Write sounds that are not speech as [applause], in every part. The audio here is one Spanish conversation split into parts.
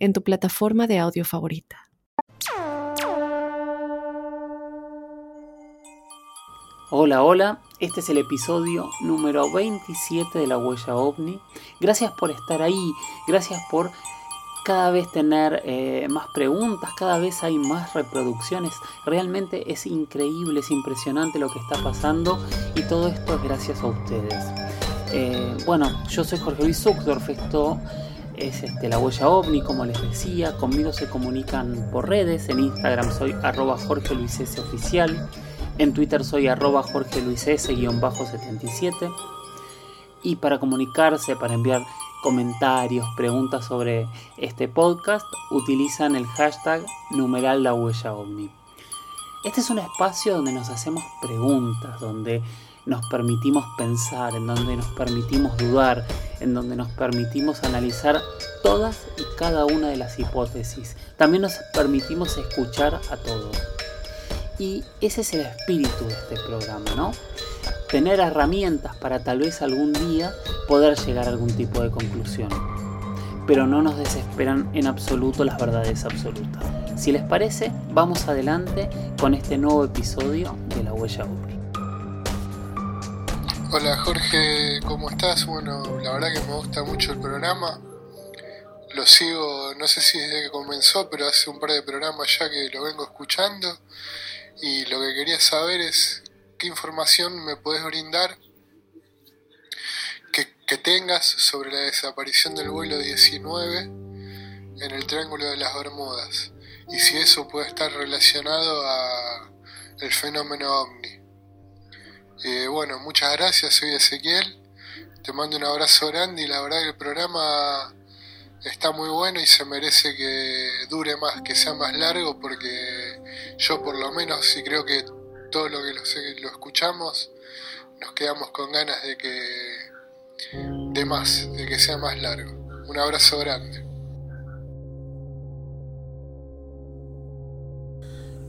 en tu plataforma de audio favorita. Hola, hola, este es el episodio número 27 de La Huella OVNI. Gracias por estar ahí, gracias por cada vez tener eh, más preguntas, cada vez hay más reproducciones. Realmente es increíble, es impresionante lo que está pasando y todo esto es gracias a ustedes. Eh, bueno, yo soy Jorge Luis Zuckdorf, esto es este, la huella ovni, como les decía. Conmigo se comunican por redes. En Instagram soy arroba Jorge Luis S oficial. En Twitter soy arroba Jorge Luis S-77. Y para comunicarse, para enviar comentarios, preguntas sobre este podcast, utilizan el hashtag numeral la huella ovni. Este es un espacio donde nos hacemos preguntas, donde nos permitimos pensar, en donde nos permitimos dudar, en donde nos permitimos analizar todas y cada una de las hipótesis. También nos permitimos escuchar a todos. Y ese es el espíritu de este programa, ¿no? Tener herramientas para tal vez algún día poder llegar a algún tipo de conclusión. Pero no nos desesperan en absoluto las verdades absolutas. Si les parece, vamos adelante con este nuevo episodio de La Huella Única. Hola Jorge, ¿cómo estás? Bueno, la verdad que me gusta mucho el programa. Lo sigo, no sé si desde que comenzó, pero hace un par de programas ya que lo vengo escuchando. Y lo que quería saber es qué información me puedes brindar que, que tengas sobre la desaparición del vuelo 19 en el Triángulo de las Bermudas. Y si eso puede estar relacionado a el fenómeno ovni. Eh, bueno, muchas gracias, soy Ezequiel. Te mando un abrazo grande y la verdad que el programa está muy bueno y se merece que dure más, que sea más largo, porque yo por lo menos sí creo que todo lo que lo, lo escuchamos nos quedamos con ganas de que de más, de que sea más largo. Un abrazo grande.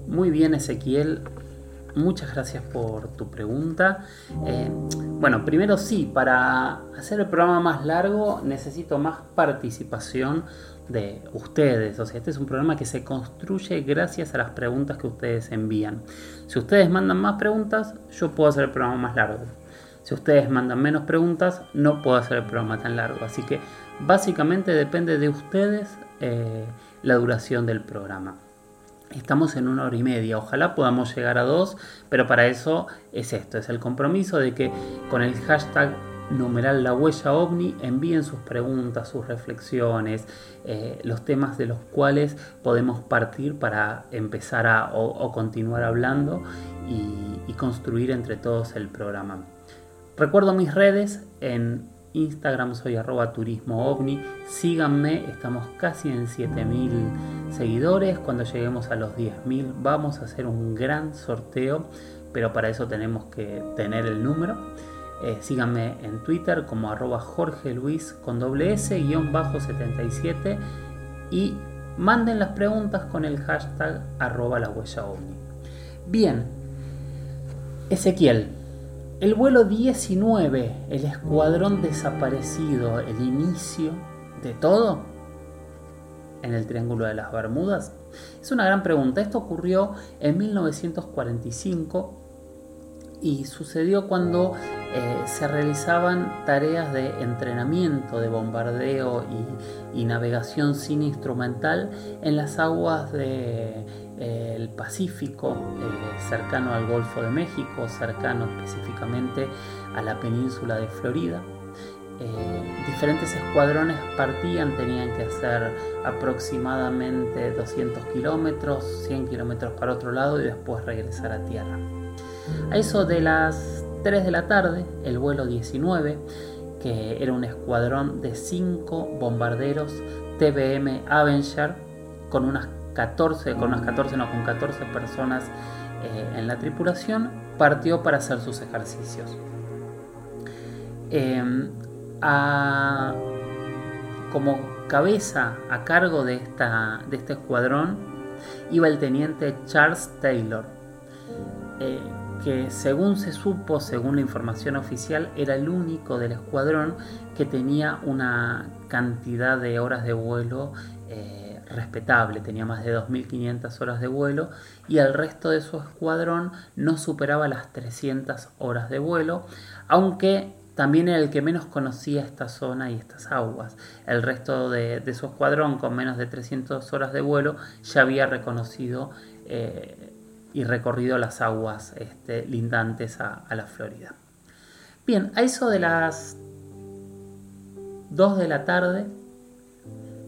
Muy bien Ezequiel, Muchas gracias por tu pregunta. Eh, bueno, primero sí, para hacer el programa más largo necesito más participación de ustedes. O sea, este es un programa que se construye gracias a las preguntas que ustedes envían. Si ustedes mandan más preguntas, yo puedo hacer el programa más largo. Si ustedes mandan menos preguntas, no puedo hacer el programa tan largo. Así que básicamente depende de ustedes eh, la duración del programa. Estamos en una hora y media, ojalá podamos llegar a dos, pero para eso es esto, es el compromiso de que con el hashtag numeral la huella ovni envíen sus preguntas, sus reflexiones, eh, los temas de los cuales podemos partir para empezar a o, continuar hablando y, construir entre todos el programa. Recuerdo mis redes en Instagram soy arroba turismo. Síganme, estamos casi en 7000 seguidores. Cuando lleguemos a los 10.000 vamos a hacer un gran sorteo, pero para eso tenemos que tener el número. Eh, síganme en Twitter como arroba Jorge Luis con doble S guion bajo 77 y manden las preguntas con el hashtag arroba la huella. Bien, Ezequiel, el vuelo 19, el escuadrón desaparecido, el inicio de todo en el Triángulo de las Bermudas? Es una gran pregunta. Esto ocurrió en 1945 y sucedió cuando eh, se realizaban tareas de entrenamiento de bombardeo y, navegación sin instrumental en las aguas del de, Pacífico, eh, cercano al Golfo de México, cercano específicamente a la península de Florida. Eh, diferentes escuadrones partían, tenían que hacer aproximadamente 200 kilómetros, 100 kilómetros para otro lado y después regresar a tierra. A eso de las 3 de la tarde, el vuelo 19, que era un escuadrón de 5 bombarderos TBM Avenger, con unas 14, con unas 14, no, con 14 personas eh, en la tripulación, partió para hacer sus ejercicios. Em, como cabeza a cargo de, esta, de este escuadrón iba el teniente Charles Taylor, eh, que según se supo, según la información oficial, era el único del escuadrón que tenía una cantidad de horas de vuelo eh, respetable, tenía más de 2.500 horas de vuelo y el resto de su escuadrón no superaba las 300 horas de vuelo, aunque también era el que menos conocía esta zona y estas aguas. El resto de, su escuadrón, con menos de 300 horas de vuelo, ya había reconocido eh, y recorrido las aguas este, lindantes a, la Florida. Bien, a eso de las 2 de la tarde,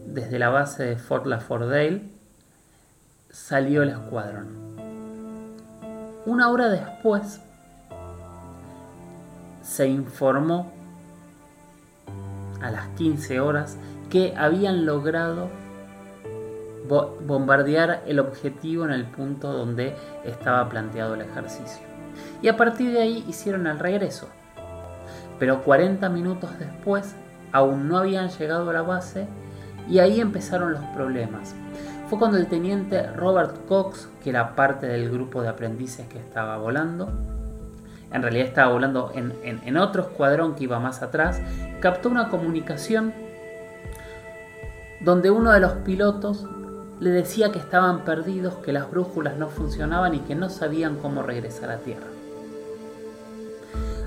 desde la base de Fort Lauderdale, salió el escuadrón. Una hora después se informó a las 15 horas que habían logrado bombardear el objetivo en el punto donde estaba planteado el ejercicio. Y a partir de ahí hicieron el regreso. Pero 40 minutos después aún no habían llegado a la base y ahí empezaron los problemas. Fue cuando el teniente Robert Cox, que era parte del grupo de aprendices que estaba volando, en realidad estaba volando en, otro escuadrón que iba más atrás, captó una comunicación donde uno de los pilotos le decía que estaban perdidos, que las brújulas no funcionaban y que no sabían cómo regresar a tierra.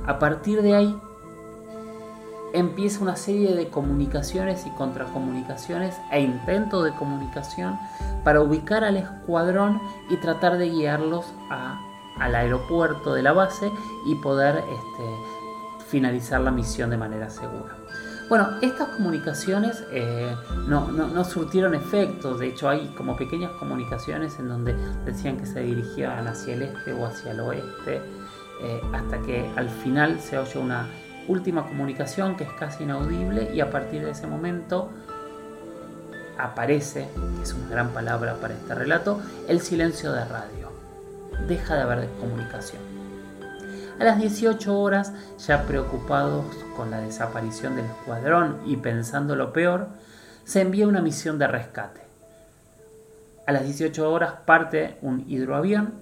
A partir de ahí empieza una serie de comunicaciones y contracomunicaciones e intentos de comunicación para ubicar al escuadrón y tratar de guiarlos a al aeropuerto de la base y poder este, finalizar la misión de manera segura. Bueno, estas comunicaciones eh, no, surtieron efectos, de hecho hay como pequeñas comunicaciones en donde decían que se dirigían hacia el este o hacia el oeste, eh, hasta que al final se oye una última comunicación que es casi inaudible y a partir de ese momento aparece, que es una gran palabra para este relato, el silencio de radio deja de haber comunicación. A las 18 horas, ya preocupados con la desaparición del escuadrón y pensando lo peor, se envía una misión de rescate. A las 18 horas parte un hidroavión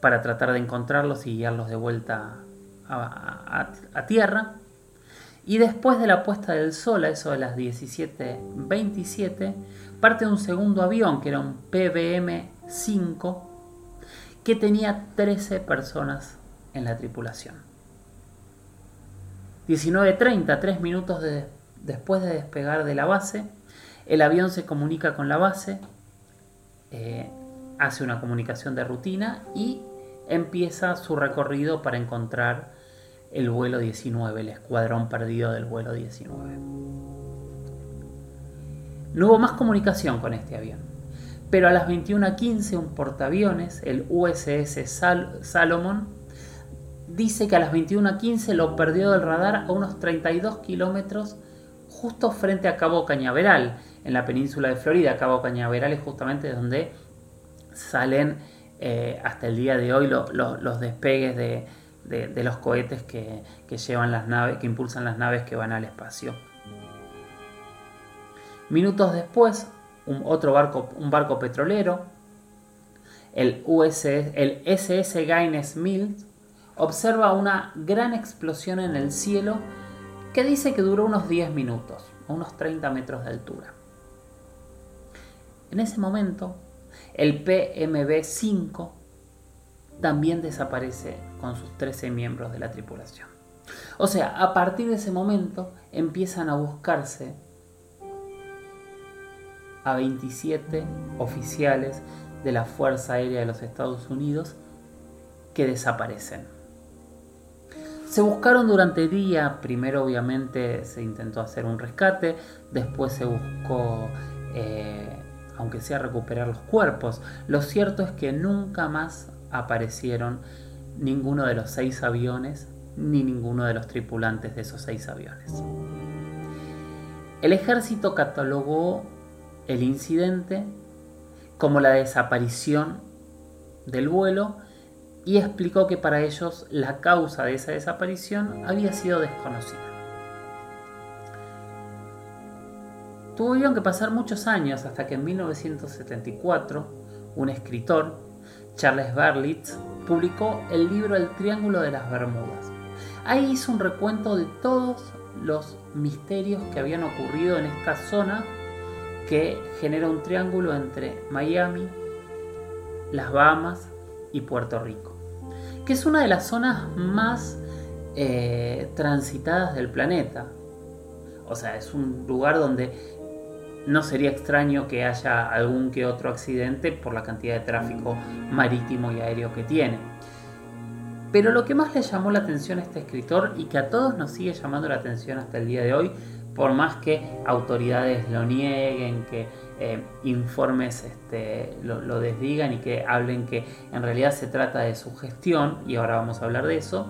para tratar de encontrarlos y guiarlos de vuelta a, tierra. Y después de la puesta del sol, a eso de las 17.27, parte un segundo avión que era un PBM-5 que tenía 13 personas en la tripulación. 19.30, tres minutos después de despegar de la base, el avión se comunica con la base, eh, hace una comunicación de rutina y empieza su recorrido para encontrar el vuelo 19, el escuadrón perdido del vuelo 19. No hubo más comunicación con este avión pero a las 21.15 un portaaviones, el USS Salomon, dice que a las 21.15 lo perdió del radar a unos 32 kilómetros justo frente a Cabo Cañaveral, en la península de Florida. Cabo Cañaveral es justamente donde salen eh, hasta el día de hoy los despegues de, los cohetes que, que, llevan las naves, que impulsan las naves que van al espacio. Minutos después, un otro barco, un barco petrolero, el, USS, el SS Gaines Mills, observa una gran explosión en el cielo que dice que duró unos 10 minutos, unos 30 metros de altura. En ese momento, el PMB-5 también desaparece con sus 13 miembros de la tripulación. O sea, a partir de ese momento empiezan a buscarse a 27 oficiales de la Fuerza Aérea de los Estados Unidos que desaparecen. Se buscaron durante el día, primero obviamente se intentó hacer un rescate, después se buscó, eh, aunque sea recuperar los cuerpos. Lo cierto es que nunca más aparecieron ninguno de los seis aviones ni ninguno de los tripulantes de esos seis aviones. El ejército catalogó el incidente como la desaparición del vuelo y explicó que para ellos la causa de esa desaparición había sido desconocida. Tuvieron que pasar muchos años hasta que en 1974 un escritor, Charles Berlitz, publicó el libro El Triángulo de las Bermudas. Ahí hizo un recuento de todos los misterios que habían ocurrido en esta zona que genera un triángulo entre Miami, las Bahamas y Puerto Rico, que es una de las zonas más eh, transitadas del planeta. O sea, es un lugar donde no sería extraño que haya algún que otro accidente por la cantidad de tráfico marítimo y aéreo que tiene. Pero lo que más le llamó la atención a este escritor y que a todos nos sigue llamando la atención hasta el día de hoy, por más que autoridades lo nieguen, que eh, informes este, lo, desdigan y que hablen que en realidad se trata de su gestión, y ahora vamos a hablar de eso,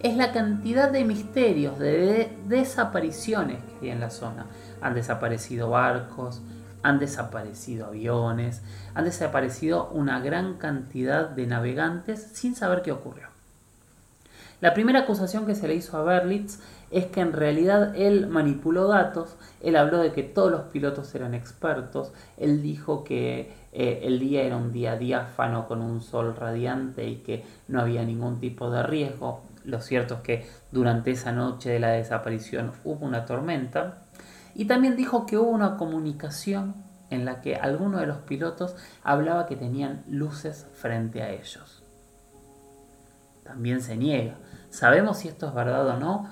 es la cantidad de misterios, de desapariciones que hay en la zona han desaparecido barcos, han desaparecido aviones, han desaparecido una gran cantidad de navegantes sin saber qué ocurrió. La primera acusación que se le hizo a Berlitz es que en realidad él manipuló datos, él habló de que todos los pilotos eran expertos, él dijo que eh, el día era un día diáfano con un sol radiante y que no había ningún tipo de riesgo. Lo cierto es que durante esa noche de la desaparición hubo una tormenta y también dijo que hubo una comunicación en la que alguno de los pilotos hablaba que tenían luces frente a ellos. También se niega. ¿Sabemos si esto es verdad o no?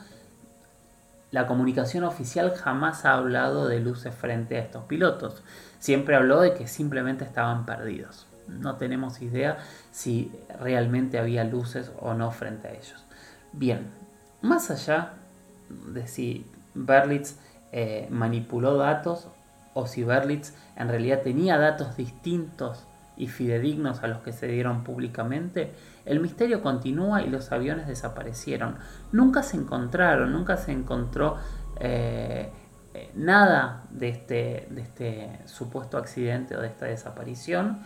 La comunicación oficial jamás ha hablado de luces frente a estos pilotos. Siempre habló de que simplemente estaban perdidos. No tenemos idea si realmente había luces o no frente a ellos. Bien, más allá de si Berlitz eh, manipuló datos o si Berlitz en realidad tenía datos distintos y fidedignos a los que se dieron públicamente, el misterio continúa y los aviones desaparecieron. Nunca se encontraron, nunca se encontró eh, eh, nada de este, de este supuesto accidente o de esta desaparición.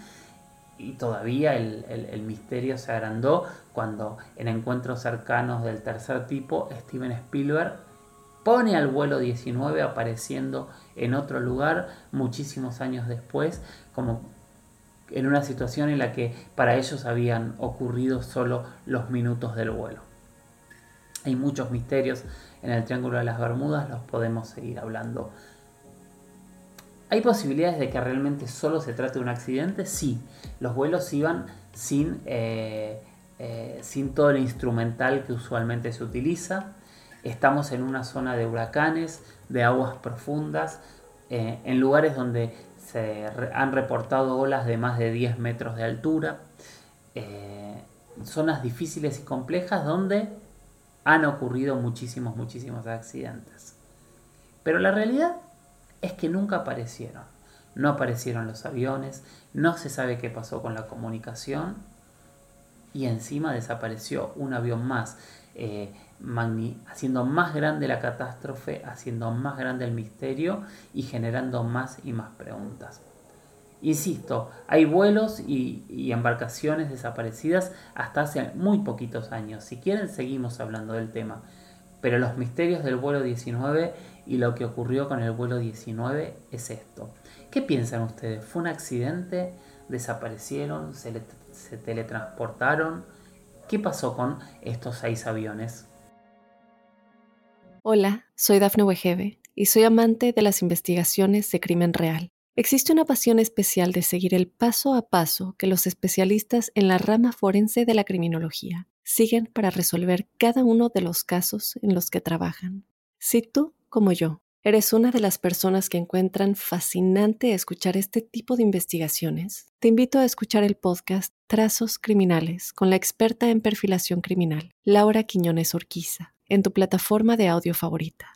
Y todavía el, el misterio se agrandó cuando en encuentros cercanos del tercer tipo Steven Spielberg pone al vuelo 19 apareciendo en otro lugar muchísimos años después, como en una situación en la que para ellos habían ocurrido solo los minutos del vuelo. Hay muchos misterios en el Triángulo de las Bermudas, los podemos seguir hablando. ¿Hay posibilidades de que realmente solo se trate de un accidente? Sí, los vuelos iban sin, eh, eh, sin todo el instrumental que usualmente se utiliza. Estamos en una zona de huracanes, de aguas profundas, eh, en lugares donde se han reportado olas de más de 10 metros de altura, eh, zonas difíciles y complejas donde han ocurrido muchísimos, muchísimos accidentes. Pero la realidad es que nunca aparecieron. No aparecieron los aviones, no se sabe qué pasó con la comunicación y encima desapareció un avión más. Eh, haciendo más grande la catástrofe, haciendo más grande el misterio y generando más y más preguntas. Insisto, hay vuelos y, embarcaciones desaparecidas hasta hace muy poquitos años. Si quieren, seguimos hablando del tema. Pero los misterios del vuelo 19 y lo que ocurrió con el vuelo 19 es esto. ¿Qué piensan ustedes? ¿Fue un accidente? ¿Desaparecieron? ¿Se, se teletransportaron? ¿Qué pasó con estos seis aviones? Hola, soy Dafne Wegebe y soy amante de las investigaciones de crimen real. Existe una pasión especial de seguir el paso a paso que los especialistas en la rama forense de la criminología siguen para resolver cada uno de los casos en los que trabajan. Si tú, como yo, eres una de las personas que encuentran fascinante escuchar este tipo de investigaciones, te invito a escuchar el podcast Trazos Criminales con la experta en perfilación criminal, Laura Quiñones Orquiza en tu plataforma de audio favorita.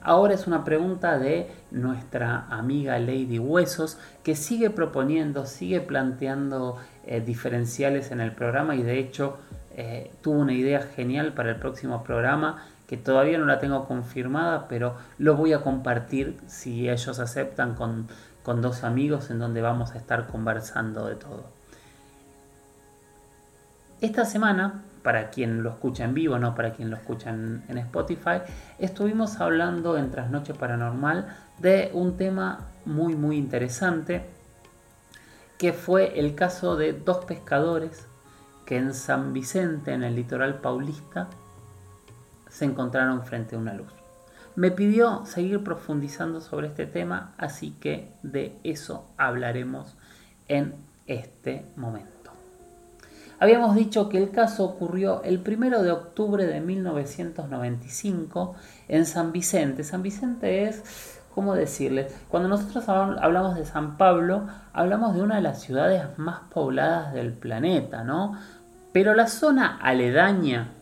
Ahora es una pregunta de nuestra amiga Lady Huesos que sigue proponiendo, sigue planteando eh, diferenciales en el programa y de hecho eh, tuvo una idea genial para el próximo programa que todavía no la tengo confirmada, pero lo voy a compartir si ellos aceptan con, con dos amigos en donde vamos a estar conversando de todo. Esta semana, para quien lo escucha en vivo, no para quien lo escucha en, en Spotify, estuvimos hablando en Trasnoche Paranormal de un tema muy muy interesante que fue el caso de dos pescadores que en San Vicente, en el litoral paulista, se encontraron frente a una luz. Me pidió seguir profundizando sobre este tema, así que de eso hablaremos en este momento. Habíamos dicho que el caso ocurrió el 1 de octubre de 1995 en San Vicente. San Vicente es ¿cómo decirles? Cuando nosotros hablamos de San Pablo, hablamos de una de las ciudades más pobladas del planeta, ¿no? Pero la zona aledaña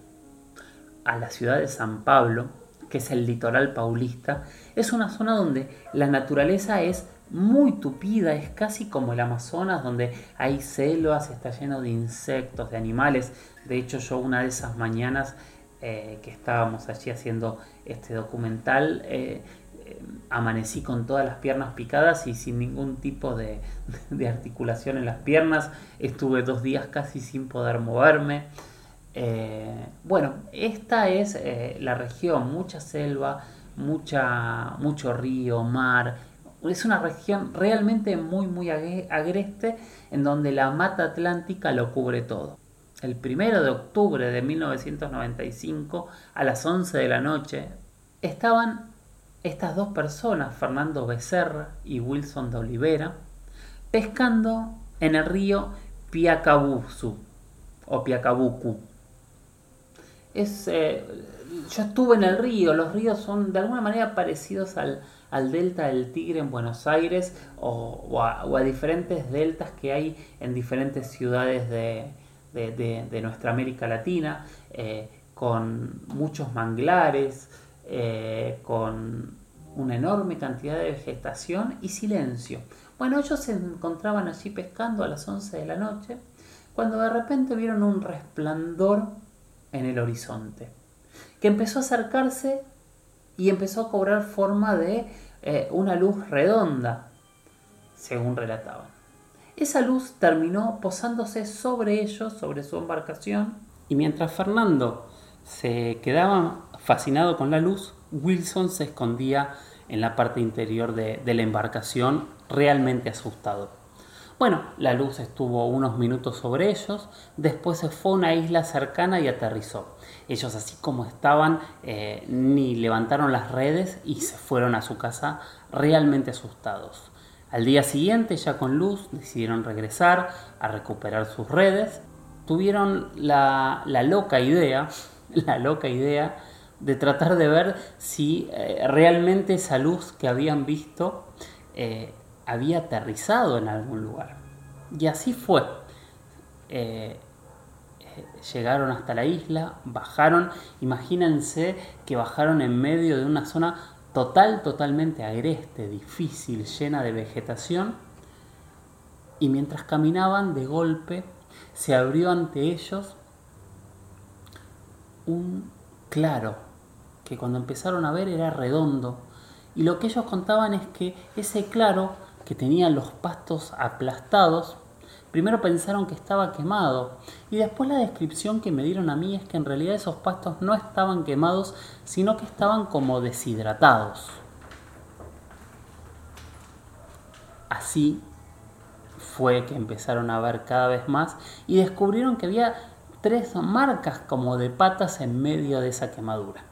a la ciudad de San Pablo, que es el litoral paulista, es una zona donde la naturaleza es muy tupida, es casi como el Amazonas, donde hay selvas, está lleno de insectos, de animales. De hecho, yo una de esas mañanas eh, que estábamos allí haciendo este documental, eh, amanecí con todas las piernas picadas y sin ningún tipo de, articulación en las piernas. Estuve dos días casi sin poder moverme. Eh, bueno, esta es eh, la región, mucha selva, mucha, mucho río, mar. Es una región realmente muy, muy agreste en donde la mata atlántica lo cubre todo. El primero de octubre de 1995, a las 11 de la noche, estaban estas dos personas, Fernando Becerra y Wilson de Olivera, pescando en el río Piacabuzu o Piacabucu. Es, eh, yo estuve en el río, los ríos son de alguna manera parecidos al, delta del Tigre en Buenos Aires o, a, diferentes deltas que hay en diferentes ciudades de, nuestra América Latina, eh, con muchos manglares, eh, con una enorme cantidad de vegetación y silencio. Bueno, ellos se encontraban allí pescando a las 11 de la noche, cuando de repente vieron un resplandor en el horizonte, que empezó a acercarse y empezó a cobrar forma de eh, una luz redonda, según relataban. Esa luz terminó posándose sobre ellos, sobre su embarcación, y mientras Fernando se quedaba fascinado con la luz, Wilson se escondía en la parte interior de, la embarcación, realmente asustado. Bueno, la luz estuvo unos minutos sobre ellos, después se fue a una isla cercana y aterrizó. Ellos así como estaban, eh, ni levantaron las redes y se fueron a su casa realmente asustados. Al día siguiente, ya con luz, decidieron regresar a recuperar sus redes. Tuvieron la, loca idea, [laughs] la loca idea de tratar de ver si eh, realmente esa luz que habían visto eh, había aterrizado en algún lugar. Y así fue. Eh, llegaron hasta la isla, bajaron, imagínense que bajaron en medio de una zona total, totalmente agreste, difícil, llena de vegetación, y mientras caminaban de golpe se abrió ante ellos un claro, que cuando empezaron a ver era redondo. Y lo que ellos contaban es que ese claro que tenía los pastos aplastados, primero pensaron que estaba quemado y después la descripción que me dieron a mí es que en realidad esos pastos no estaban quemados, sino que estaban como deshidratados. Así fue que empezaron a ver cada vez más y descubrieron que había tres marcas como de patas en medio de esa quemadura.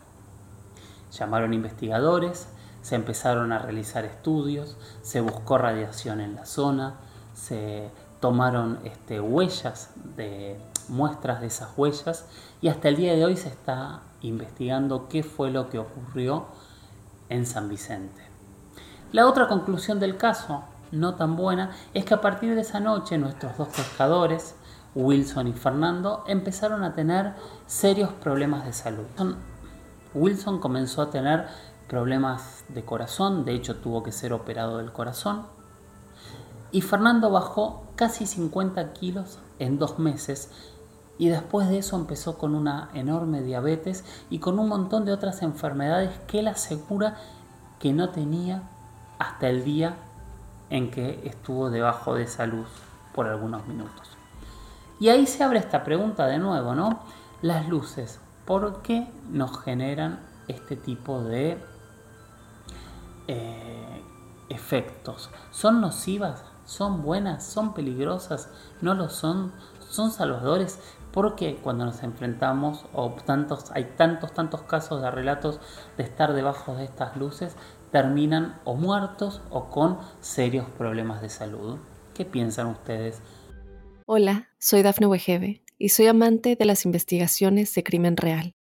Llamaron investigadores, se empezaron a realizar estudios, se buscó radiación en la zona, se tomaron este, huellas de muestras de esas huellas y hasta el día de hoy se está investigando qué fue lo que ocurrió en San Vicente. La otra conclusión del caso, no tan buena, es que a partir de esa noche nuestros dos pescadores, Wilson y Fernando, empezaron a tener serios problemas de salud. Wilson comenzó a tener problemas de corazón, de hecho tuvo que ser operado del corazón. Y Fernando bajó casi 50 kilos en dos meses y después de eso empezó con una enorme diabetes y con un montón de otras enfermedades que él asegura que no tenía hasta el día en que estuvo debajo de esa luz por algunos minutos. Y ahí se abre esta pregunta de nuevo, ¿no? Las luces, ¿por qué nos generan este tipo de eh, efectos? ¿Son nocivas? ¿Son buenas? ¿Son peligrosas? ¿No lo son? ¿Son salvadores? Porque cuando nos enfrentamos, o tantos, hay tantos, tantos casos de relatos de estar debajo de estas luces, terminan o muertos o con serios problemas de salud. ¿Qué piensan ustedes? Hola, soy Dafne Wegebe y soy amante de las investigaciones de crimen real.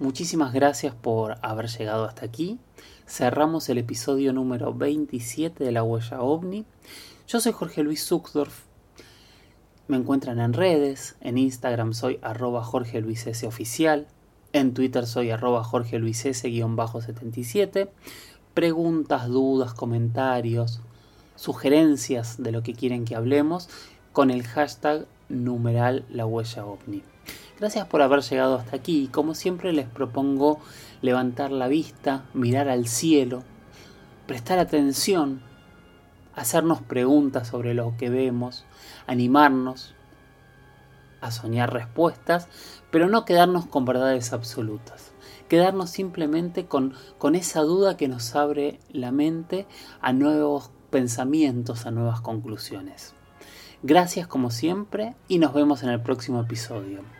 Muchísimas gracias por haber llegado hasta aquí. Cerramos el episodio número 27 de La Huella OVNI. Yo soy Jorge Luis Zuckdorf me encuentran en redes, en Instagram soy arroba Jorge Luis S oficial, en Twitter soy arroba Jorge Luis S-77. Preguntas, dudas, comentarios, sugerencias de lo que quieren que hablemos con el hashtag numeral la huella ovni. Gracias por haber llegado hasta aquí y como siempre les propongo levantar la vista, mirar al cielo, prestar atención hacernos preguntas sobre lo que vemos, animarnos a soñar respuestas, pero no quedarnos con verdades absolutas, quedarnos simplemente con, con esa duda que nos abre la mente a nuevos pensamientos, a nuevas conclusiones. Gracias como siempre y nos vemos en el próximo episodio.